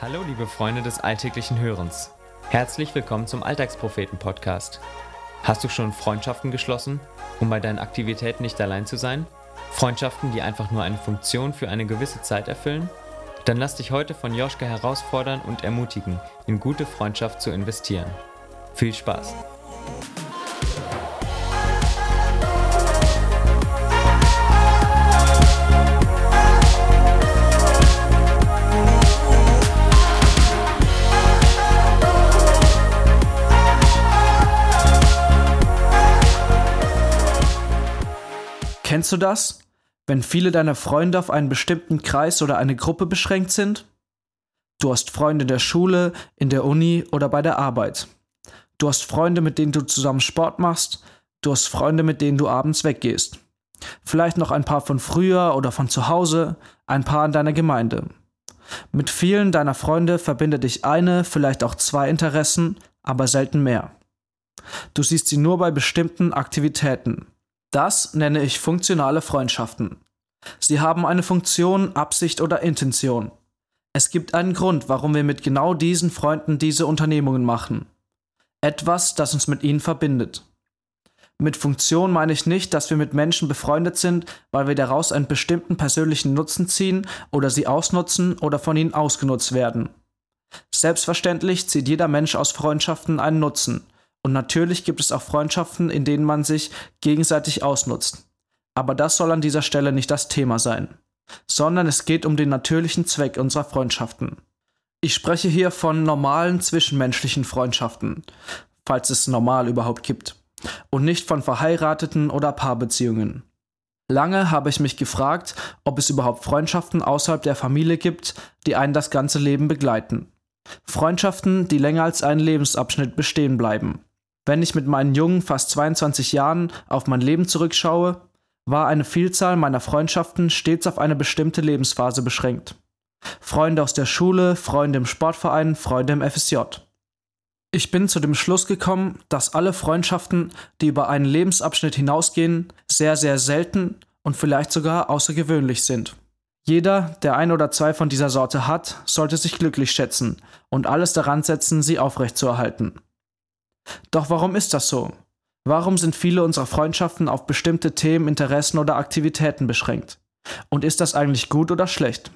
Hallo liebe Freunde des alltäglichen Hörens. Herzlich willkommen zum Alltagspropheten-Podcast. Hast du schon Freundschaften geschlossen, um bei deinen Aktivitäten nicht allein zu sein? Freundschaften, die einfach nur eine Funktion für eine gewisse Zeit erfüllen? Dann lass dich heute von Joschka herausfordern und ermutigen, in gute Freundschaft zu investieren. Viel Spaß! Kennst du das? Wenn viele deiner Freunde auf einen bestimmten Kreis oder eine Gruppe beschränkt sind? Du hast Freunde in der Schule, in der Uni oder bei der Arbeit. Du hast Freunde, mit denen du zusammen Sport machst. Du hast Freunde, mit denen du abends weggehst. Vielleicht noch ein paar von früher oder von zu Hause, ein paar in deiner Gemeinde. Mit vielen deiner Freunde verbindet dich eine, vielleicht auch zwei Interessen, aber selten mehr. Du siehst sie nur bei bestimmten Aktivitäten. Das nenne ich funktionale Freundschaften. Sie haben eine Funktion, Absicht oder Intention. Es gibt einen Grund, warum wir mit genau diesen Freunden diese Unternehmungen machen. Etwas, das uns mit ihnen verbindet. Mit Funktion meine ich nicht, dass wir mit Menschen befreundet sind, weil wir daraus einen bestimmten persönlichen Nutzen ziehen oder sie ausnutzen oder von ihnen ausgenutzt werden. Selbstverständlich zieht jeder Mensch aus Freundschaften einen Nutzen, und natürlich gibt es auch Freundschaften, in denen man sich gegenseitig ausnutzt. Aber das soll an dieser Stelle nicht das Thema sein, sondern es geht um den natürlichen Zweck unserer Freundschaften. Ich spreche hier von normalen zwischenmenschlichen Freundschaften, falls es normal überhaupt gibt, und nicht von verheirateten oder Paarbeziehungen. Lange habe ich mich gefragt, ob es überhaupt Freundschaften außerhalb der Familie gibt, die einen das ganze Leben begleiten. Freundschaften, die länger als einen Lebensabschnitt bestehen bleiben. Wenn ich mit meinen jungen, fast 22 Jahren auf mein Leben zurückschaue, war eine Vielzahl meiner Freundschaften stets auf eine bestimmte Lebensphase beschränkt. Freunde aus der Schule, Freunde im Sportverein, Freunde im FSJ. Ich bin zu dem Schluss gekommen, dass alle Freundschaften, die über einen Lebensabschnitt hinausgehen, sehr, sehr selten und vielleicht sogar außergewöhnlich sind. Jeder, der ein oder zwei von dieser Sorte hat, sollte sich glücklich schätzen und alles daran setzen, sie aufrechtzuerhalten. Doch warum ist das so? Warum sind viele unserer Freundschaften auf bestimmte Themen, Interessen oder Aktivitäten beschränkt? Und ist das eigentlich gut oder schlecht?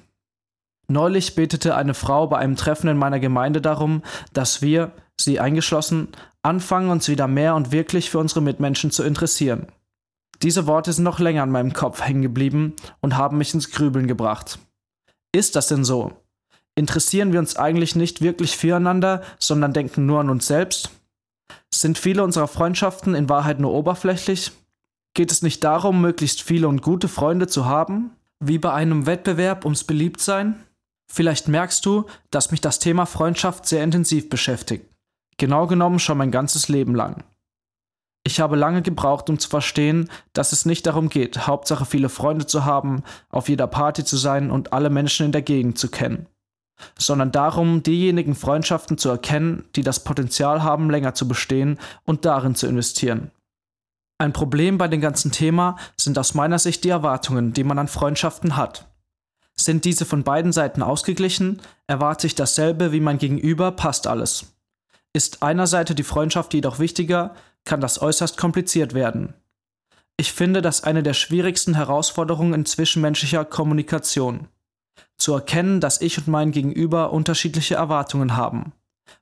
Neulich betete eine Frau bei einem Treffen in meiner Gemeinde darum, dass wir, sie eingeschlossen, anfangen, uns wieder mehr und wirklich für unsere Mitmenschen zu interessieren. Diese Worte sind noch länger an meinem Kopf hängen geblieben und haben mich ins Grübeln gebracht. Ist das denn so? Interessieren wir uns eigentlich nicht wirklich füreinander, sondern denken nur an uns selbst? Sind viele unserer Freundschaften in Wahrheit nur oberflächlich? Geht es nicht darum, möglichst viele und gute Freunde zu haben? Wie bei einem Wettbewerb ums Beliebtsein? Vielleicht merkst du, dass mich das Thema Freundschaft sehr intensiv beschäftigt. Genau genommen schon mein ganzes Leben lang. Ich habe lange gebraucht, um zu verstehen, dass es nicht darum geht, Hauptsache viele Freunde zu haben, auf jeder Party zu sein und alle Menschen in der Gegend zu kennen sondern darum, diejenigen Freundschaften zu erkennen, die das Potenzial haben, länger zu bestehen und darin zu investieren. Ein Problem bei dem ganzen Thema sind aus meiner Sicht die Erwartungen, die man an Freundschaften hat. Sind diese von beiden Seiten ausgeglichen, erwarte ich dasselbe wie mein Gegenüber, passt alles. Ist einer Seite die Freundschaft jedoch wichtiger, kann das äußerst kompliziert werden. Ich finde das eine der schwierigsten Herausforderungen in zwischenmenschlicher Kommunikation zu erkennen, dass ich und mein Gegenüber unterschiedliche Erwartungen haben.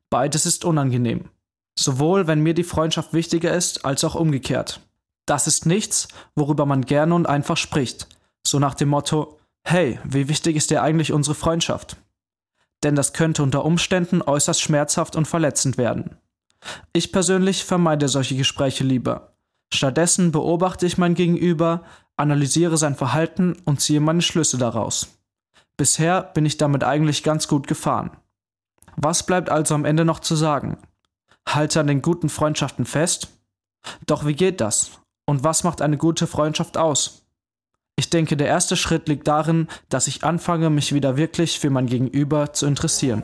Beides ist unangenehm. Sowohl wenn mir die Freundschaft wichtiger ist, als auch umgekehrt. Das ist nichts, worüber man gerne und einfach spricht. So nach dem Motto, hey, wie wichtig ist dir eigentlich unsere Freundschaft? Denn das könnte unter Umständen äußerst schmerzhaft und verletzend werden. Ich persönlich vermeide solche Gespräche lieber. Stattdessen beobachte ich mein Gegenüber, analysiere sein Verhalten und ziehe meine Schlüsse daraus. Bisher bin ich damit eigentlich ganz gut gefahren. Was bleibt also am Ende noch zu sagen? Halte an den guten Freundschaften fest? Doch wie geht das? Und was macht eine gute Freundschaft aus? Ich denke, der erste Schritt liegt darin, dass ich anfange, mich wieder wirklich für mein Gegenüber zu interessieren.